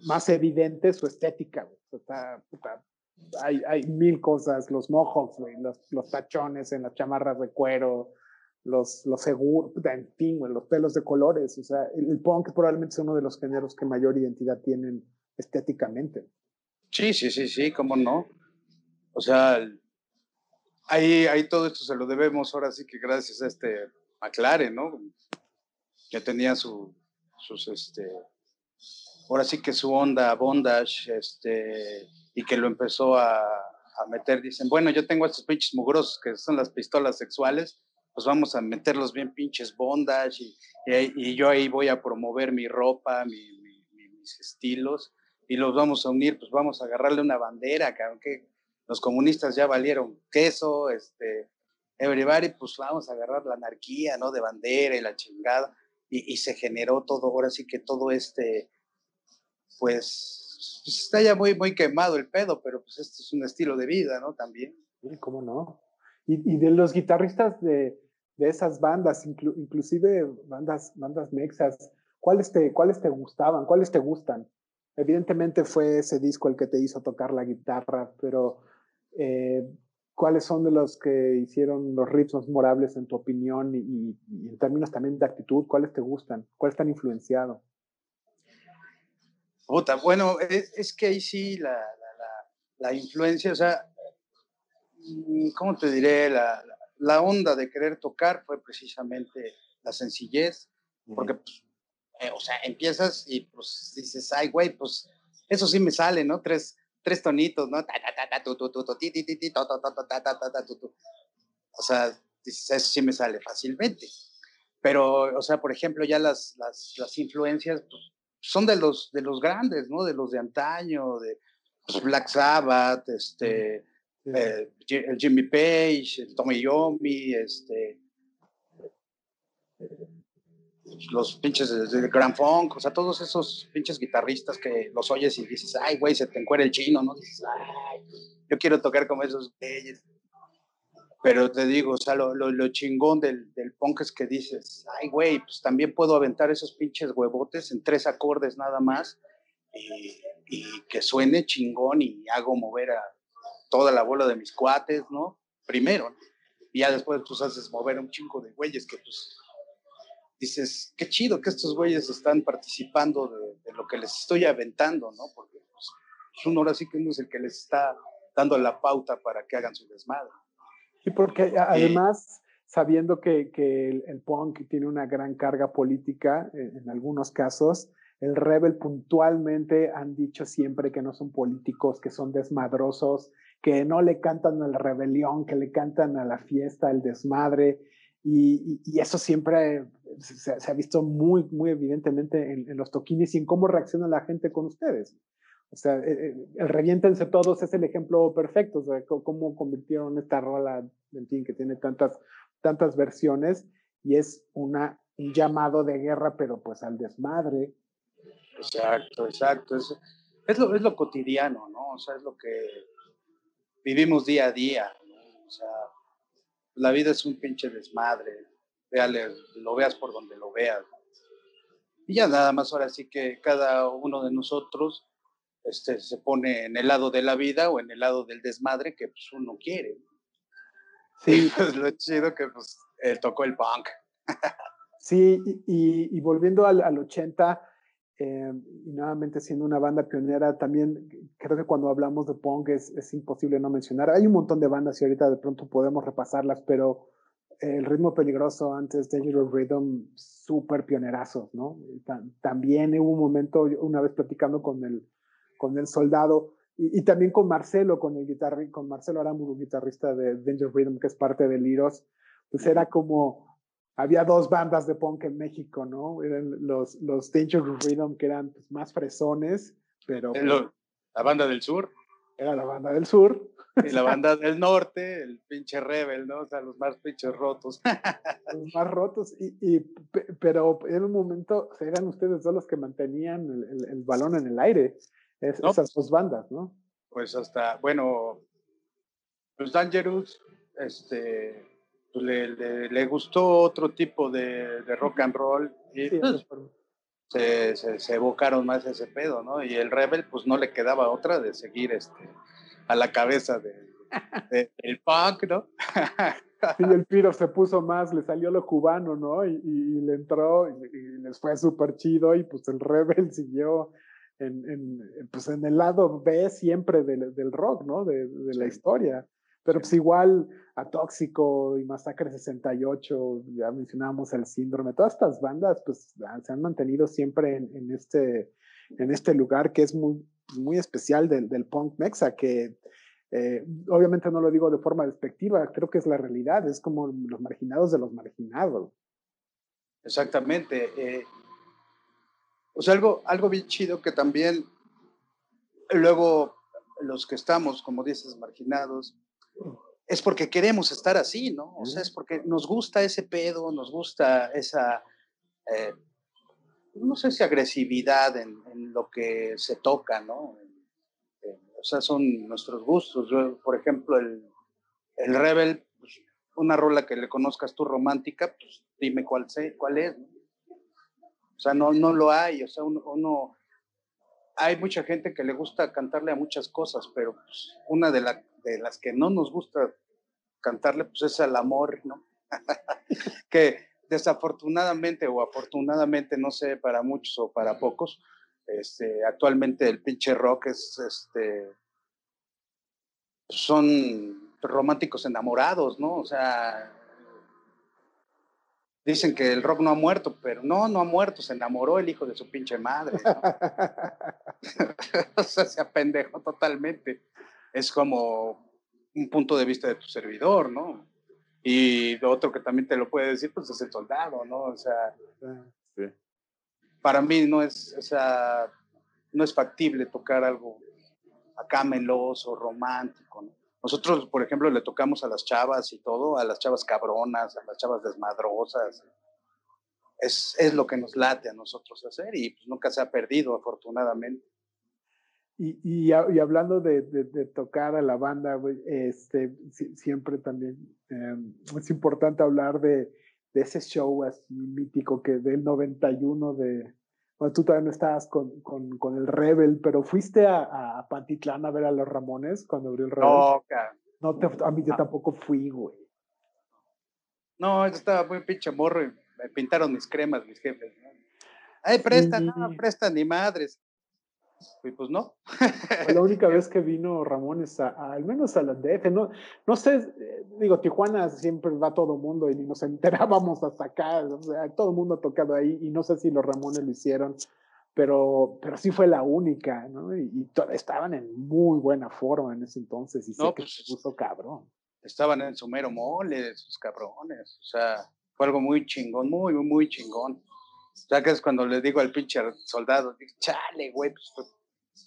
más evidente su estética. hay, hay, mil cosas, los mohawks, los, los, tachones en las chamarras de cuero, los, los seguros, en fin, los pelos de colores. O sea, el, el punk probablemente es uno de los géneros que mayor identidad tienen estéticamente. Sí, sí, sí, sí, cómo no. O sea, ahí, ahí todo esto se lo debemos ahora sí que gracias a este McLaren, ¿no? Ya tenía su, sus, este, ahora sí que su onda bondage, este, y que lo empezó a, a meter, dicen, bueno, yo tengo estos pinches mugrosos que son las pistolas sexuales, pues vamos a meterlos bien pinches bondage y, y, yo ahí voy a promover mi ropa, mi, mis estilos y los vamos a unir, pues vamos a agarrarle una bandera, que aunque los comunistas ya valieron queso, este, everybody, pues vamos a agarrar la anarquía, ¿no? De bandera y la chingada, y, se generó todo, ahora sí que todo este, pues, pues, está ya muy, muy quemado el pedo, pero pues este es un estilo de vida, ¿no? También. Cómo no. Y, de los guitarristas de, de esas bandas, inclusive bandas, bandas mexas, ¿cuáles te, ¿cuáles te gustaban? ¿Cuáles te gustan? Evidentemente fue ese disco el que te hizo tocar la guitarra, pero eh, ¿cuáles son de los que hicieron los riffs más memorables en tu opinión y, en términos también de actitud? ¿Cuáles te gustan? ¿Cuáles te han influenciado? Puta, bueno, es, que ahí sí la, la, influencia, o sea, mm, ¿cómo te diré? La, la, onda de querer tocar fue precisamente la sencillez, porque pues, eh, o sea, empiezas y pues dices, ay, güey, pues eso sí me sale, ¿no? Tres, tres tonitos, ¿no? O sea, dices, eso sí me sale fácilmente. Pero, o sea, por ejemplo, ya las, las, las influencias pues, son de los, de los grandes, ¿no? De los de antaño, de pues, Black Sabbath, este, eh, el Jimmy Page, el Tommy Yomi, este, los pinches de, Grand Funk, o sea, todos esos pinches guitarristas que los oyes y dices, ay, güey, se te encuera el chino, ¿no? Dices, ay, yo quiero tocar como esos güeyes. Pero te digo, o sea, lo, lo, chingón del, del, punk es que dices, ay, güey, pues también puedo aventar esos pinches huevotes en tres acordes nada más y, y que suene chingón y hago mover a toda la bola de mis cuates, ¿no? Primero, y ya después pues haces mover a un chingo de güeyes que pues dices, qué chido que estos güeyes están participando de, lo que les estoy aventando, ¿no? Porque pues, uno ahora sí que uno es el que les está dando la pauta para que hagan su desmadre. Y porque además, sabiendo que, el, punk tiene una gran carga política eh, en, algunos casos, el rebel puntualmente han dicho siempre que no son políticos, que son desmadrosos, que no le cantan a la rebelión, que le cantan a la fiesta, al desmadre, y, eso siempre se, ha visto muy, muy evidentemente en, los toquines y en cómo reacciona la gente con ustedes. O sea, eh, eh, el, reviéntense todos es el ejemplo perfecto, o sea, cómo convirtieron esta rola, en fin, que tiene tantas, tantas versiones y es una, un llamado de guerra, pero pues al desmadre. Exacto, exacto. Es, es, lo, es lo cotidiano, ¿no? O sea, es lo que vivimos día a día. O sea, la vida es un pinche desmadre, Véale, lo veas por donde lo veas. Y ya nada más ahora sí que cada uno de nosotros este, se pone en el lado de la vida o en el lado del desmadre que pues, uno quiere. Sí, pues lo chido que pues, tocó el punk. sí, y, y, volviendo al, al 80, eh, y nuevamente siendo una banda pionera, también creo que cuando hablamos de punk es, es, imposible no mencionar. Hay un montón de bandas y ahorita de pronto podemos repasarlas, pero el ritmo peligroso antes Dangerous Rhythm, súper pionerazos, ¿no? también hubo un momento, una vez platicando con el, con el soldado, y, también con Marcelo, con el guitarrista, con Marcelo Aramburu, guitarrista de Dangerous Rhythm, que es parte de Liros, pues era como había dos bandas de punk en México, ¿no? Eran los, los Danger Rhythm, que eran pues, más fresones, pero... la banda del sur. Era la banda del sur. Y la banda del norte, el pinche Rebel, ¿no? O sea, los más pinches rotos. los más rotos, y, y, pero en un momento eran ustedes dos los que mantenían el, el, balón en el aire, esas dos bandas, ¿no? Pues hasta, bueno, los Dangerous, este, pues, le, le, gustó otro tipo de, de rock and roll y pues, se, se, evocaron más ese pedo, ¿no? Y el Rebel, pues no le quedaba otra de seguir este, a la cabeza de, del punk, ¿no? Sí, el Piro se puso más, le salió lo cubano, ¿no? Y, y, le entró y, les fue súper chido y pues el Rebel siguió en, en, pues en el lado B siempre del, del rock, ¿no? De, de la historia. Pero pues igual a Tóxico y Masacre 68, ya mencionábamos el síndrome, todas estas bandas pues se han mantenido siempre en, este, en este lugar que es muy, pues, muy especial del, del punk mexa, que eh, obviamente no lo digo de forma despectiva, creo que es la realidad, es como los marginados de los marginados. Exactamente. Eh, o sea, algo, algo bien chido que también luego los que estamos, como dices, marginados, es porque queremos estar así, ¿no? O sea, es porque nos gusta ese pedo, nos gusta esa, eh, no sé si agresividad en, lo que se toca, ¿no? o sea, son nuestros gustos. por ejemplo, el, el Rebel, pues, una rola que le conozcas tú romántica, pues dime cuál, sé, cuál es. ¿no? O sea, no, no lo hay. O sea, uno, uno, hay mucha gente que le gusta cantarle a muchas cosas, pero pues, una de, la, de las que no nos gusta cantarle, pues es al amor, ¿no? que desafortunadamente o afortunadamente, no sé, para muchos o para pocos, este, actualmente el pinche rock es, este, son románticos enamorados, ¿no? O sea, dicen que el rock no ha muerto, pero no, no ha muerto, se enamoró el hijo de su pinche madre. o sea, se apendejó totalmente. Es como un punto de vista de tu servidor, ¿no? Y otro que también te lo puede decir, pues es el soldado, ¿no? O sea, sí. para mí no es, o sea, no es factible tocar algo acá meloso, romántico, ¿no? Nosotros, por ejemplo, le tocamos a las chavas y todo, a las chavas cabronas, a las chavas desmadrosas. Es, es lo que nos late a nosotros hacer y pues nunca se ha perdido, afortunadamente. Y, y, y hablando de, de, de, tocar a la banda, este, siempre también eh, es importante hablar de, de, ese show así mítico que del 91 de, bueno, tú todavía no estabas con, con, con, el Rebel, pero fuiste a, a, Pantitlán a ver a los Ramones cuando abrió el Rebel. No, cara. No, te, a mí yo tampoco fui, güey. No, yo estaba muy pinche morro y me pintaron mis cremas, mis jefes. ¿no? Ay, presta, sí. no, presta ni madres. Y pues no. Fue la única vez que vino Ramones, a, a, al menos a la DF. No, no sé, digo, Tijuana siempre va todo mundo y ni nos enterábamos hasta acá. O sea, todo el mundo ha tocado ahí y no sé si los Ramones lo hicieron, pero, pero sí fue la única, ¿no? Y, y estaban en muy buena forma en ese entonces y sé que pues, se puso cabrón. Estaban en su mero mole, esos cabrones. O sea, fue algo muy chingón, muy, muy chingón. Sea, que es cuando le digo al pinche soldado, chale, güey, pues,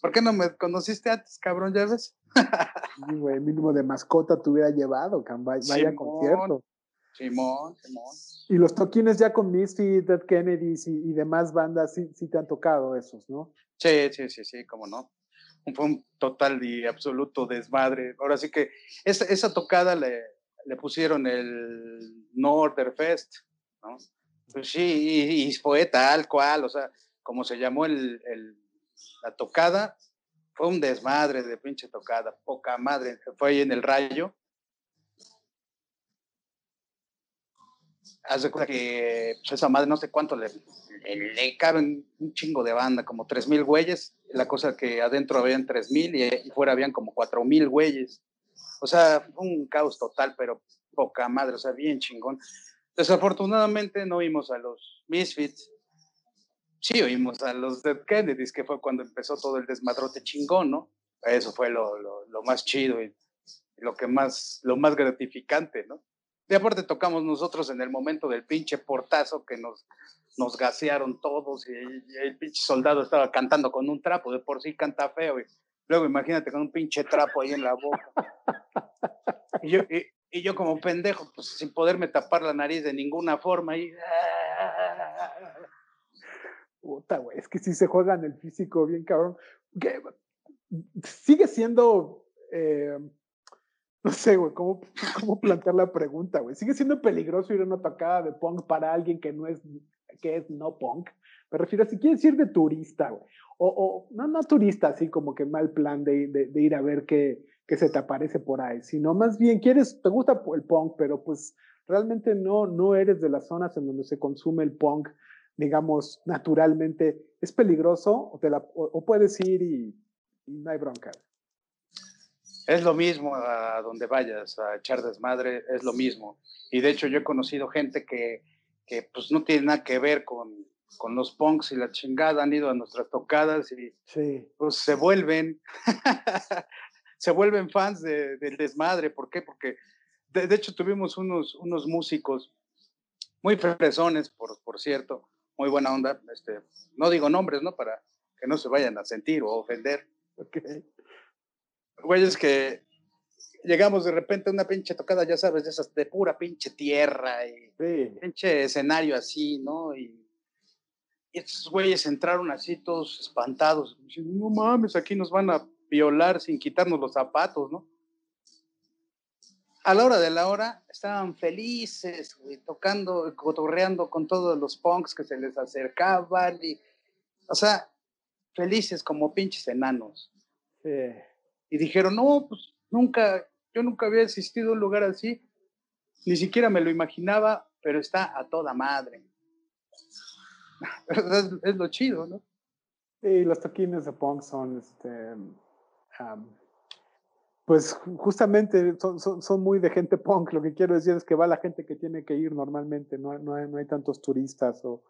¿por qué no me conociste antes, cabrón? ¿Ya ves? sí, güey, mínimo de mascota te hubiera llevado, vaya Simón, concierto. Simón, Simón. Y los toquines ya con Misfit, Dead Kennedys y, y, demás bandas, sí, sí te han tocado esos, ¿no? Sí, sí, sí, sí, cómo no. Fue un total y absoluto desmadre. Ahora sí que esa, esa tocada le, le pusieron el Norderfest, ¿no? Pues sí, y, fue tal cual, o sea, como se llamó el, el, la tocada, fue un desmadre de pinche tocada, poca madre, fue ahí en el rayo. Haz cuenta que pues esa madre no sé cuánto le, le, le, caben un chingo de banda, como tres mil güeyes, la cosa que adentro habían tres mil y, y fuera habían como cuatro mil güeyes. O sea, fue un caos total, pero poca madre, o sea, bien chingón. Desafortunadamente no oímos a los Misfits. Sí, oímos a los Dead Kennedys, que fue cuando empezó todo el desmadrote chingón, ¿no? Eso fue lo, lo, más chido y, lo que más, lo más gratificante, ¿no? Y aparte tocamos nosotros en el momento del pinche portazo que nos, nos gasearon todos y, el pinche soldado estaba cantando con un trapo, de por sí canta feo. Y luego imagínate con un pinche trapo ahí en la boca. Y yo, y yo como pendejo, pues sin poderme tapar la nariz de ninguna forma. Y... Puta, güey, es que si se juegan el físico bien cabrón. Sigue siendo, eh, no sé, güey, ¿cómo, cómo plantear la pregunta, güey. Sigue siendo peligroso ir a una tocada de punk para alguien que no es, que es no punk. Me refiero, si quieres ir de turista, güey. O, o, no, no turista, así como que mal plan de ir a ver qué que se te aparece por ahí, sino más bien quieres, te gusta el punk, pero pues realmente no, no eres de las zonas en donde se consume el punk, digamos, naturalmente, es peligroso o, te la, o, o puedes ir y, y, no hay bronca. Es lo mismo a donde vayas a echar desmadre, es lo mismo. Y de hecho yo he conocido gente que, que pues no tiene nada que ver con, con los punks y la chingada, han ido a nuestras tocadas y sí. pues se vuelven se vuelven fans de, del desmadre. ¿Por qué? Porque de, de, hecho tuvimos unos, unos músicos muy fresones, por, por cierto, muy buena onda. Este, no digo nombres, ¿no? Para que no se vayan a sentir o ofender. Okay. Güeyes que llegamos de repente a una pinche tocada, ya sabes, de esas de pura pinche tierra y sí. pinche escenario así, ¿no? Y, y estos güeyes entraron así todos espantados. No mames, aquí nos van a violar sin quitarnos los zapatos, ¿no? a la hora de la hora estaban felices, güey, tocando, cotorreando con todos los punks que se les acercaban y, o sea, felices como pinches enanos. Y dijeron, no, pues nunca, yo nunca había existido un lugar así, ni siquiera me lo imaginaba, pero está a toda madre. es, lo chido, ¿no? Y los toquines de punk son, este, pues justamente son, son, muy de gente punk. Lo que quiero decir es que va la gente que tiene que ir normalmente, no, no, hay, no hay tantos turistas o,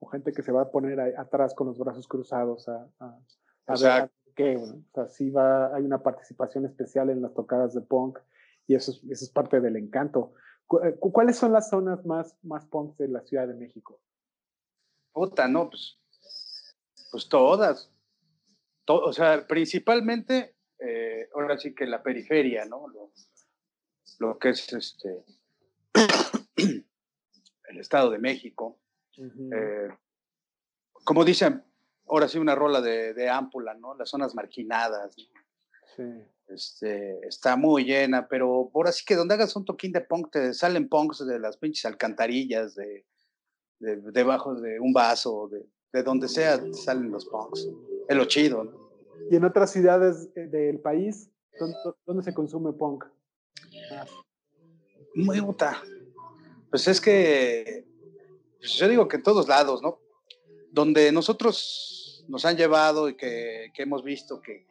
o, gente que se va a poner atrás con los brazos cruzados a, a, ver qué. O sea, sí va, hay una participación especial en las tocadas de punk y eso es, eso es parte del encanto. Eh, ¿Cuáles son las zonas más, más punk de la Ciudad de México? Puta, no, pues, pues todas. O sea, principalmente eh, ahora sí que la periferia, ¿no? Lo, que es este el Estado de México. Eh, como dicen, ahora sí una rola de, de ámpula, ¿no? Las zonas marginadas. Sí. Este, está muy llena, pero por así que donde hagas un toquín de punk, te salen punks de las pinches alcantarillas, de, debajo de un vaso, de, de donde sea, salen los punks. Es lo chido, ¿no? Y en otras ciudades eh, del país, ¿dónde, se consume punk? Muy puta. Pues es que pues yo digo que en todos lados, ¿no? Donde nosotros nos han llevado y que, hemos visto que,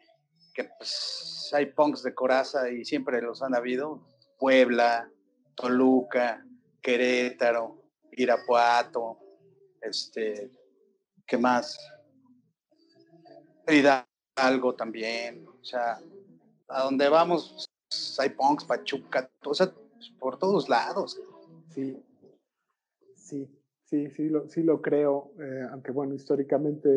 pues, hay punks de coraza y siempre los han habido, Puebla, Toluca, Querétaro, Irapuato, este, ¿qué más? Algo también, o sea, a donde vamos pues, hay punks, Pachuca, o sea, por todos lados. Sí, sí, sí, sí lo, sí lo creo, eh, aunque bueno, históricamente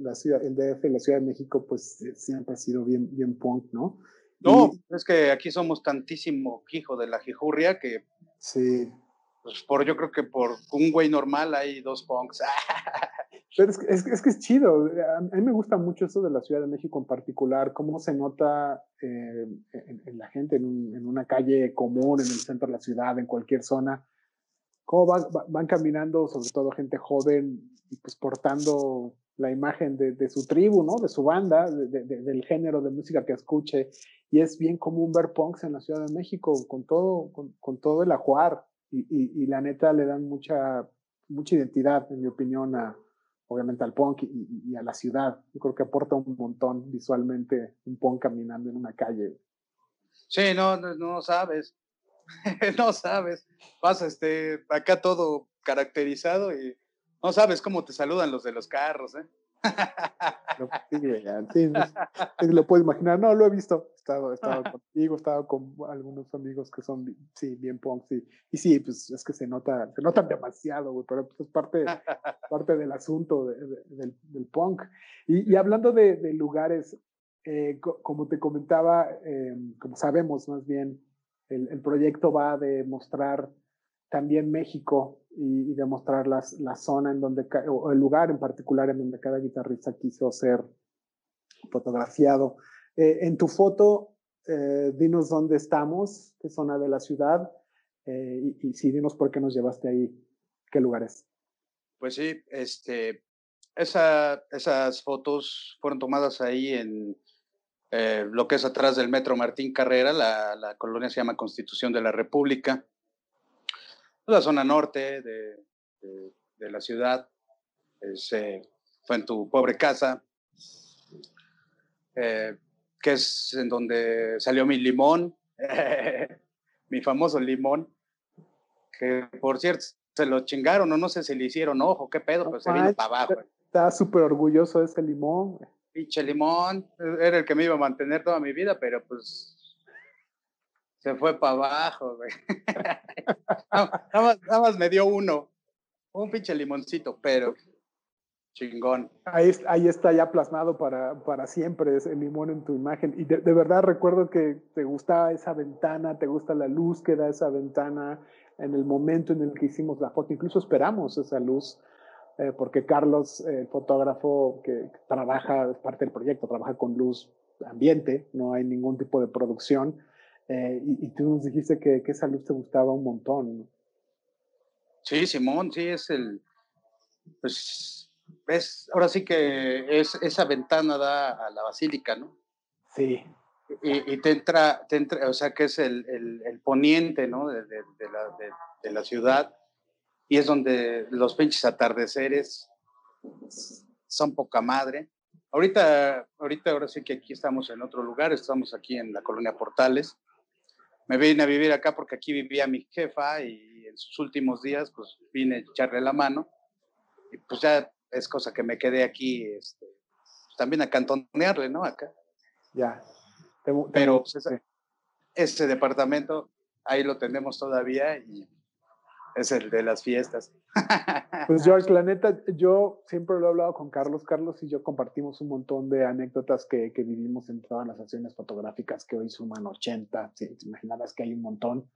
la ciudad, el DF, la Ciudad de México, pues siempre ha sido bien, bien punk, ¿no? No, es que aquí somos tantísimo hijo de la jijurria que... Sí. Pues por, yo creo que por un güey normal hay dos punks. Pero es, es, es, que es chido. A mí me gusta mucho eso de la Ciudad de México en particular, cómo se nota eh, en, la gente en, en, una calle común, en el centro de la ciudad, en cualquier zona, cómo van, van caminando, sobre todo gente joven, y pues portando la imagen de, de su tribu, ¿no? De su banda, de, del género de música que escuche. Y es bien común ver punks en la Ciudad de México con todo, con, con todo el ajuar. Y, y, y la neta le dan mucha, mucha identidad, en mi opinión, a, obviamente al punk y, a la ciudad. Yo creo que aporta un montón visualmente un punk caminando en una calle. Sí, no, no, sabes. no sabes. Vas este, acá todo caracterizado y no sabes cómo te saludan los de los carros, ¿eh? Sí, lo puedo imaginar. No, lo he visto. He estado, he estado contigo, he estado con algunos amigos que son, sí, bien punk, sí. Y sí, pues es que se nota, se nota demasiado, güey, pero pues es parte, parte del asunto del, del, punk. Y, y hablando de, de lugares, eh, como te comentaba, eh, como sabemos más bien, el, el proyecto va de mostrar también México y, demostrar las, la zona en donde, o el lugar en particular en donde cada guitarrista quiso ser fotografiado. Eh, en tu foto, eh, dinos dónde estamos, qué zona de la ciudad, eh, y, y dinos por qué nos llevaste ahí, qué lugares. Pues sí, este, esa, esas fotos fueron tomadas ahí en lo que es atrás del Metro Martín Carrera, la, la colonia se llama Constitución de la República la zona norte de, de, la ciudad. fue en tu pobre casa, eh, que es en donde salió mi limón, mi famoso limón, que por cierto se lo chingaron o no sé si le hicieron ojo, qué pedo, pero se vino para abajo. Estaba súper orgulloso de ese limón. Pinche limón, era el que me iba a mantener toda mi vida, pero pues se fue para abajo, güey. nada, más, me dio uno. Un pinche limoncito, pero chingón. Ahí, ahí está ya plasmado para, para siempre ese limón en tu imagen. Y de, verdad recuerdo que te gustaba esa ventana, te gusta la luz que da esa ventana en el momento en el que hicimos la foto. Incluso esperamos esa luz. Eh, porque Carlos, el fotógrafo que trabaja, es parte del proyecto, trabaja con luz ambiente, no hay ningún tipo de producción Eh, y, tú nos dijiste que, que, esa luz te gustaba un montón. ¿no? Sí, Simón, sí, es el, pues, es, ahora sí que es, esa ventana da a la basílica, ¿no? Sí. Y, te, entra, te entra, o sea, que es el, el, el poniente, ¿no? De, de, de la, de, la ciudad. Y es donde los pinches atardeceres son poca madre. Ahorita, ahorita, ahora sí que aquí estamos en otro lugar, estamos aquí en la colonia Portales me vine a vivir acá porque aquí vivía mi jefa y en sus últimos días pues vine a echarle la mano y pues ya es cosa que me quedé aquí este, pues, también a cantonearle, ¿no? Acá. Ya. Pero pues, ese, departamento ahí lo tenemos todavía y es el de las fiestas. Pues George, la neta, yo siempre lo he hablado con Carlos. Carlos y yo compartimos un montón de anécdotas que, que vivimos en todas las sesiones fotográficas que hoy suman 80. Si te imaginarás que hay un montón.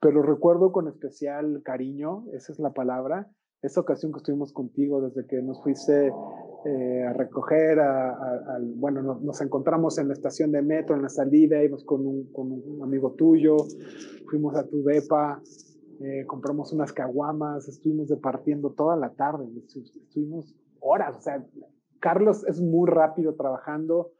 Pero recuerdo con especial cariño, esa es la palabra, esa ocasión que estuvimos contigo desde que nos fuiste eh, a recoger, a, bueno, nos, nos, encontramos en la estación de metro, en la salida, íbamos con un, con un amigo tuyo, fuimos a tu depa, eh, compramos unas caguamas, estuvimos departiendo toda la tarde, estuvimos horas, o sea, Carlos es muy rápido trabajando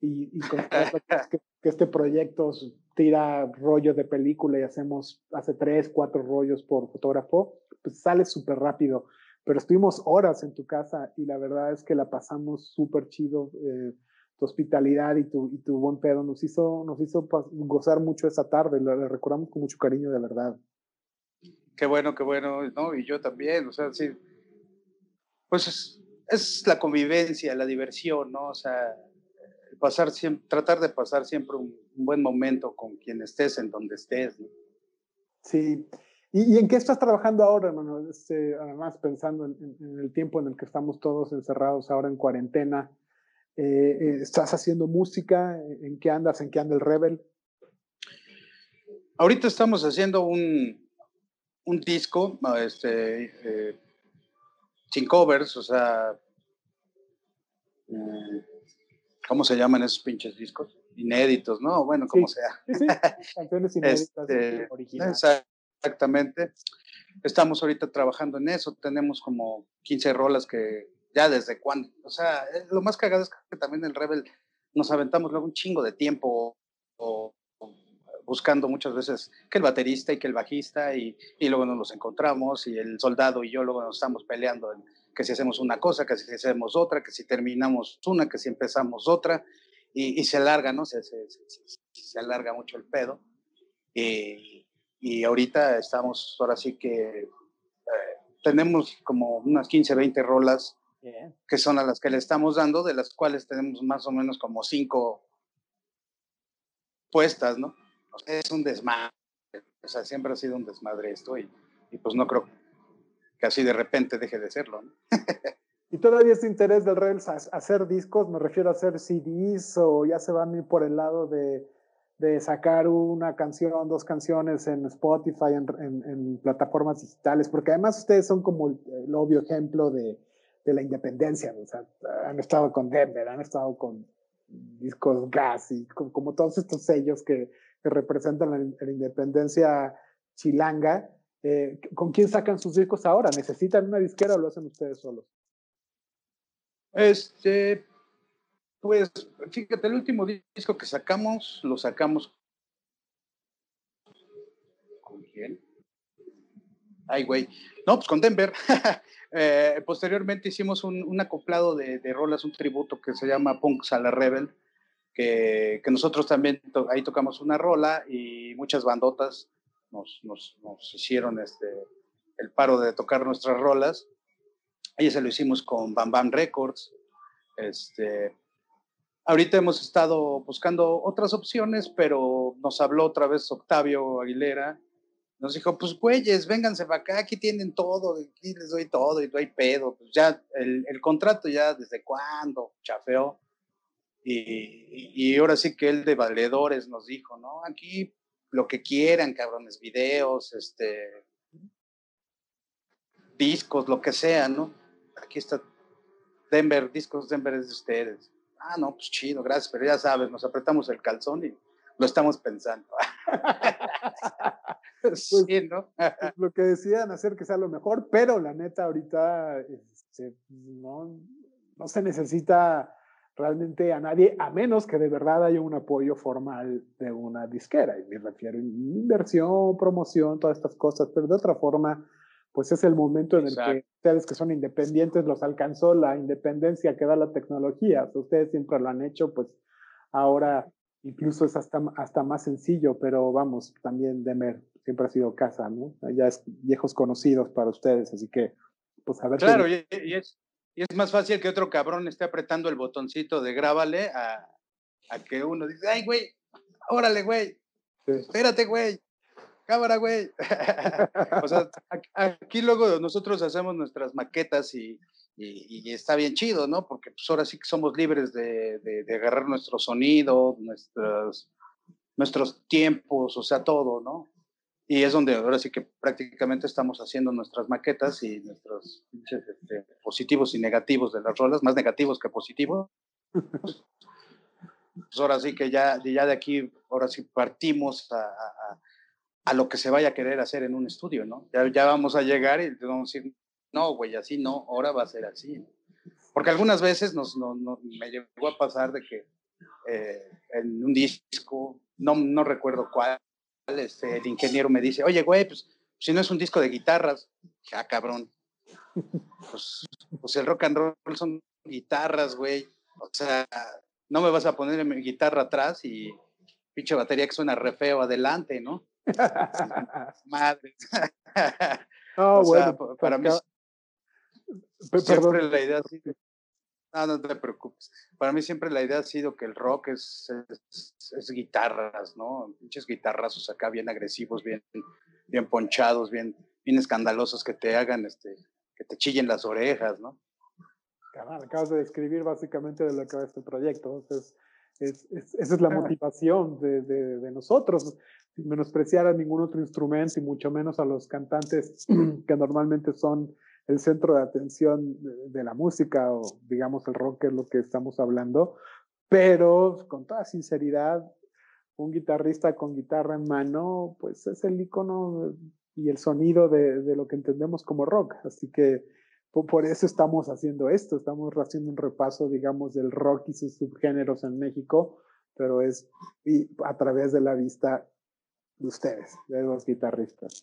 y, y con que, que, este proyecto tira rollo de película y hacemos, hace tres, cuatro rollos por fotógrafo, pues sale súper rápido, pero estuvimos horas en tu casa y la verdad es que la pasamos súper chido. Eh, tu hospitalidad y tu, y tu buen pedo nos hizo, nos hizo gozar mucho esa tarde, la recordamos con mucho cariño de verdad. Qué bueno, qué bueno, ¿no? Y yo también, o sea, sí, pues es, es la convivencia, la diversión, ¿no? O sea, pasar siempre, tratar de pasar siempre un, buen momento con quien estés, en donde estés, ¿no? Sí. ¿Y, en qué estás trabajando ahora, hermano? Este, además, pensando en, el tiempo en el que estamos todos encerrados ahora en cuarentena, eh, eh, ¿estás haciendo música? ¿En qué andas? ¿En qué anda el Rebel? Ahorita estamos haciendo un, un disco, este, eh, sin covers, o sea, mm, ¿cómo se llaman esos pinches discos? Inéditos, ¿no? Bueno, como sea. Sí, Canciones inéditas, este, originales. Exactamente. Estamos ahorita trabajando en eso, tenemos como 15 rolas que ya desde cuándo, o sea, eh, lo más cagado es que también el Rebel nos aventamos luego un chingo de tiempo buscando muchas veces que el baterista y que el bajista y, y, luego nos los encontramos y el soldado y yo luego nos estamos peleando en que si hacemos una cosa, que si hacemos otra, que si terminamos una, que si empezamos otra y, y se alarga, ¿no? Se, se, se, alarga mucho el pedo y, y, ahorita estamos, ahora sí que eh, tenemos como unas 15, 20 rolas que son a las que le estamos dando, de las cuales tenemos más o menos como cinco puestas, ¿no? Es un desmadre. O sea, siempre ha sido un desmadre esto y, y pues no creo que así de repente deje de serlo. ¿no? ¿Y todavía este interés del Rebels a hacer discos? Me refiero a hacer CDs o ya se van a ir por el lado de, de sacar una canción, dos canciones en Spotify, en, en, en, plataformas digitales, porque además ustedes son como el, el obvio ejemplo de, de, la independencia, o sea, han estado con Denver, han estado con discos Gas y como, como todos estos sellos que, que representan la, independencia chilanga. Eh, ¿Con quién sacan sus discos ahora? ¿Necesitan una disquera o lo hacen ustedes solos? Este, pues, fíjate, el último disco que sacamos, lo sacamos. ¿Con quién? Ay, güey. No, pues con Denver. eh, posteriormente hicimos un, acoplado de, de, rolas, un tributo que se llama Punks a la Rebel que, que nosotros también ahí tocamos una rola y muchas bandotas nos, nos, nos, hicieron este, el paro de tocar nuestras rolas. Ahí se lo hicimos con Bam Bam Records. Este, ahorita hemos estado buscando otras opciones, pero nos habló otra vez Octavio Aguilera. Nos dijo, pues güeyes, vénganse para acá, aquí tienen todo, aquí les doy todo y no hay pedo. Pues ya el, el contrato ya desde cuándo chafeó y, y, ahora sí que él de valedores nos dijo, ¿no? Aquí lo que quieran, cabrones, videos, este, discos, lo que sea, ¿no? Aquí está Denver, discos Denver es de ustedes. Ah, no, pues chido, gracias, pero ya sabes, nos apretamos el calzón y lo estamos pensando. Pues, sí, ¿no? Pues, lo que decían hacer que sea lo mejor, pero la neta ahorita este, no, no se necesita realmente a nadie, a menos que de verdad haya un apoyo formal de una disquera. Y me refiero a inversión, promoción, todas estas cosas, pero de otra forma, pues es el momento en el que ustedes que son independientes los alcanzó la independencia que da la tecnología. ustedes siempre lo han hecho, pues ahora incluso es hasta, hasta más sencillo, pero vamos, también Demer siempre ha sido casa, ¿no? Ya es viejos conocidos para ustedes, así que, pues a ver. Claro, y, es, y es más fácil que otro cabrón esté apretando el botoncito de grábale a, a que uno dice, ay, güey, órale, güey, espérate, güey, cámara, güey. o sea, aquí luego nosotros hacemos nuestras maquetas y, y, está bien chido, ¿no? Porque pues ahora sí que somos libres de, de, agarrar nuestro sonido, nuestros, nuestros tiempos, o sea, todo, ¿no? Y es donde ahora sí que prácticamente estamos haciendo nuestras maquetas y nuestros este, positivos y negativos de las rolas, más negativos que positivos. pues ahora sí que ya, ya de aquí, ahora sí partimos a, a, lo que se vaya a querer hacer en un estudio, ¿no? Ya, ya vamos a llegar y vamos a decir, no, güey, así no, ahora va a ser así. Porque algunas veces nos, no, no, me llegó a pasar de que eh, en un disco, no, no recuerdo cuál, este, el ingeniero me dice, oye, güey, pues si no es un disco de guitarras, ah, cabrón. Pues, pues el rock and roll son guitarras, güey. O sea, no me vas a poner mi guitarra atrás y pinche batería que suena re feo adelante, ¿no? Madre. No, bueno, para mí siempre la idea no, no te preocupes. Para mí siempre la idea ha sido que el rock es, es, guitarras, ¿no? Muchos guitarrazos acá bien agresivos, bien, bien ponchados, bien, bien escandalosos que te hagan, este, que te chillen las orejas, ¿no? acabas de describir básicamente de lo que va este proyecto. Entonces, es, esa es la motivación de, de, de, nosotros, sin menospreciar a ningún otro instrumento y mucho menos a los cantantes que normalmente son el centro de atención de, la música o digamos el rock, es lo que estamos hablando, pero con toda sinceridad, un guitarrista con guitarra en mano, pues es el icono y el sonido de, lo que entendemos como rock. Así que por, eso estamos haciendo esto, estamos haciendo un repaso, digamos, del rock y sus subgéneros en México, pero es a través de la vista de ustedes, de los guitarristas.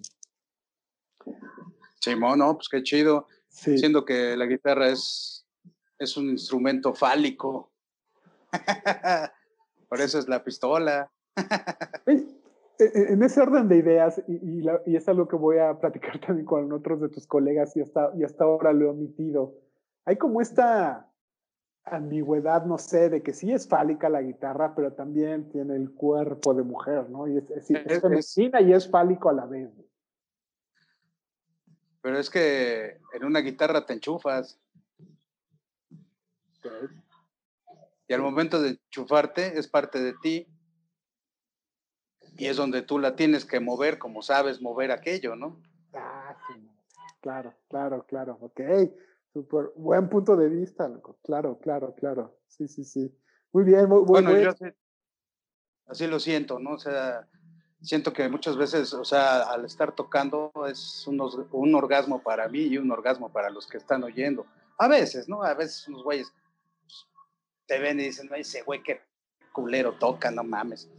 Simón, no, pues qué chido. Siendo que la guitarra es, es un instrumento fálico. Por eso es la pistola. E, e, en ese orden de ideas, y, y, es algo que voy a platicar también con otros de tus colegas y hasta, y hasta ahora lo he omitido, hay como esta ambigüedad, no sé, de que sí es fálica la guitarra, pero también tiene el cuerpo de mujer, ¿no? Y es, es, es, y es fálico a la vez. Pero es que en una guitarra te enchufas. Y al momento de enchufarte es parte de ti. Y es donde tú la tienes que mover como sabes mover aquello, ¿no? Ah, sí. Claro, claro, claro. Ok. Súper buen punto de vista, loco. Claro, claro, claro. Sí, sí, sí. Muy bien. Muy, bueno, yo así lo siento, ¿no? O sea, siento que muchas veces, o sea, al estar tocando es un, un, orgasmo para mí y un orgasmo para los que están oyendo. A veces, ¿no? A veces unos güeyes pues, te ven y dicen, ese güey qué culero toca, no mames,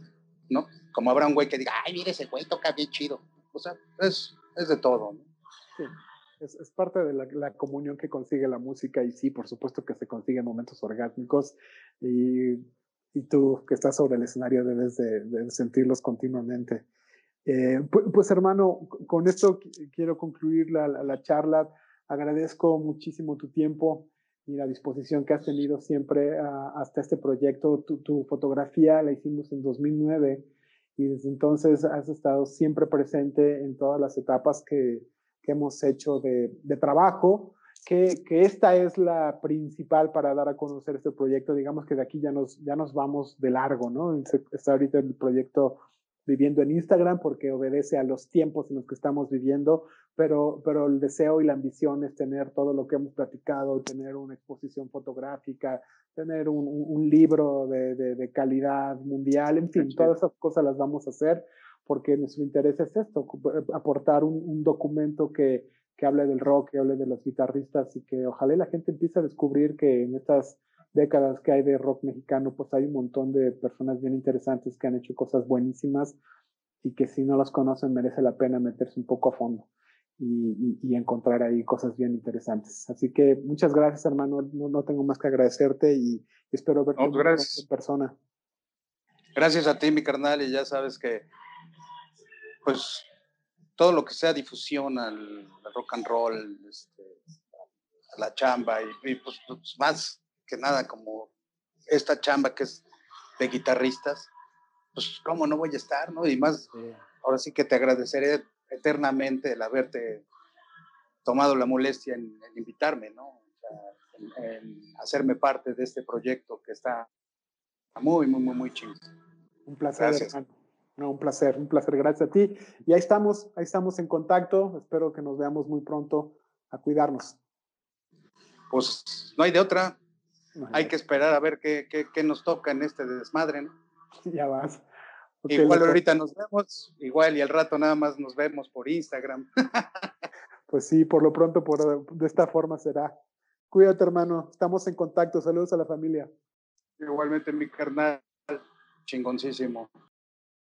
¿no? Como habrá un güey que diga, ay, mire, ese güey toca bien chido. O sea, es, es de todo, ¿no? Sí. Es, es, parte de la, la, comunión que consigue la música y sí, por supuesto que se consiguen momentos orgánicos y y tú que estás sobre el escenario debes de, sentirlos continuamente. Eh, pues, hermano, con esto quiero concluir la, la, charla. Agradezco muchísimo tu tiempo y la disposición que has tenido siempre ah, hasta este proyecto. Tu, tu, fotografía la hicimos en 2009 y desde entonces has estado siempre presente en todas las etapas que, que hemos hecho de, de trabajo que, que, esta es la principal para dar a conocer este proyecto. Digamos que de aquí ya nos, ya nos vamos de largo, ¿no? Está ahorita el proyecto viviendo en Instagram porque obedece a los tiempos en los que estamos viviendo, pero, pero el deseo y la ambición es tener todo lo que hemos platicado, tener una exposición fotográfica, tener un, un libro de, de, de calidad mundial, en fin, todas esas cosas las vamos a hacer porque nuestro interés es esto, aportar un, un documento que, que hable del rock, que hable de los guitarristas y que ojalá la gente empiece a descubrir que en estas décadas que hay de rock mexicano, pues hay un montón de personas bien interesantes que han hecho cosas buenísimas y que si no las conocen merece la pena meterse un poco a fondo y, y, encontrar ahí cosas bien interesantes. Así que muchas gracias, hermano. No, no tengo más que agradecerte y espero verte en persona. Gracias a ti, mi carnal, y ya sabes que, pues, todo lo que sea difusión al, rock and roll, este, a la chamba, y, pues, pues, más que nada como esta chamba que es de guitarristas, pues, ¿cómo no voy a estar, no? Y más, ahora sí que te agradeceré eternamente el haberte tomado la molestia en, invitarme, ¿no? en, hacerme parte de este proyecto que está muy, muy, muy, muy chido. Un placer, hermano. No, un placer, un placer. Gracias a ti. Y ahí estamos, ahí estamos en contacto. Espero que nos veamos muy pronto. A cuidarnos. Pues no hay de otra. hay que esperar a ver qué, qué, qué, nos toca en este desmadre, ¿no? Ya vas. igual ahorita nos vemos, igual y al rato nada más nos vemos por Instagram. pues sí, por lo pronto por, de esta forma será. Cuídate, hermano. Estamos en contacto. Saludos a la familia. Igualmente, mi carnal. Chingoncísimo.